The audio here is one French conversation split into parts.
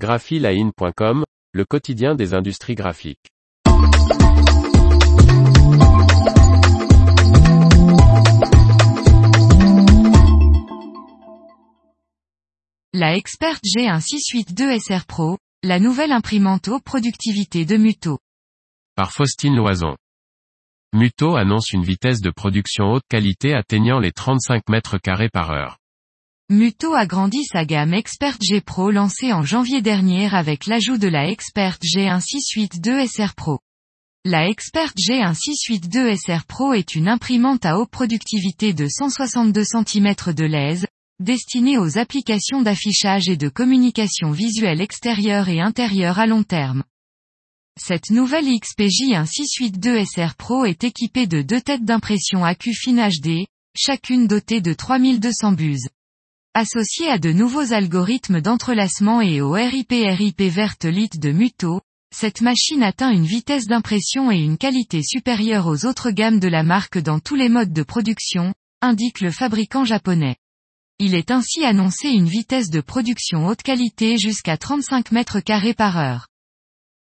graphiline.com, le quotidien des industries graphiques. La Expert G1 682 SR Pro, la nouvelle imprimante haute productivité de Muto. Par Faustine Loison. Muto annonce une vitesse de production haute qualité atteignant les 35 mètres carrés par heure. Muto agrandit sa gamme Expert G Pro lancée en janvier dernier avec l'ajout de la Expert G1 682 SR Pro. La Expert G1 682 SR Pro est une imprimante à haute productivité de 162 cm de lèse, destinée aux applications d'affichage et de communication visuelle extérieure et intérieure à long terme. Cette nouvelle XPJ 1682 SR Pro est équipée de deux têtes d'impression AQ-Fin HD, chacune dotée de 3200 buses. Associée à de nouveaux algorithmes d'entrelacement et au RIP-RIP verte lit de Muto, cette machine atteint une vitesse d'impression et une qualité supérieure aux autres gammes de la marque dans tous les modes de production, indique le fabricant japonais. Il est ainsi annoncé une vitesse de production haute qualité jusqu'à 35 mètres carrés par heure.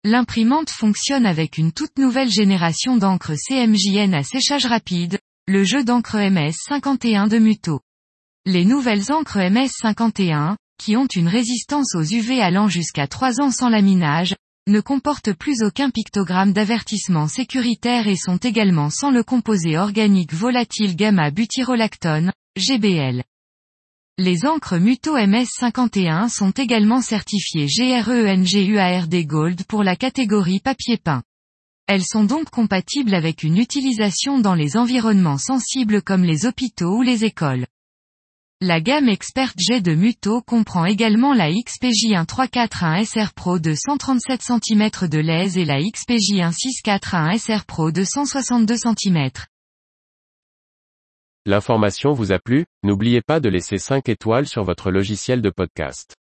L'imprimante fonctionne avec une toute nouvelle génération d'encre CMJN à séchage rapide, le jeu d'encre MS51 de Muto. Les nouvelles encres MS51, qui ont une résistance aux UV allant jusqu'à 3 ans sans laminage, ne comportent plus aucun pictogramme d'avertissement sécuritaire et sont également sans le composé organique volatile gamma-butyrolactone, GBL. Les encres Muto MS51 sont également certifiées GRENGUARD Gold pour la catégorie papier peint. Elles sont donc compatibles avec une utilisation dans les environnements sensibles comme les hôpitaux ou les écoles. La gamme Expert G de Muto comprend également la XPJ 1341 SR Pro de 137 cm de lèse et la XPJ 1641 SR Pro de 162 cm. L'information vous a plu, n'oubliez pas de laisser 5 étoiles sur votre logiciel de podcast.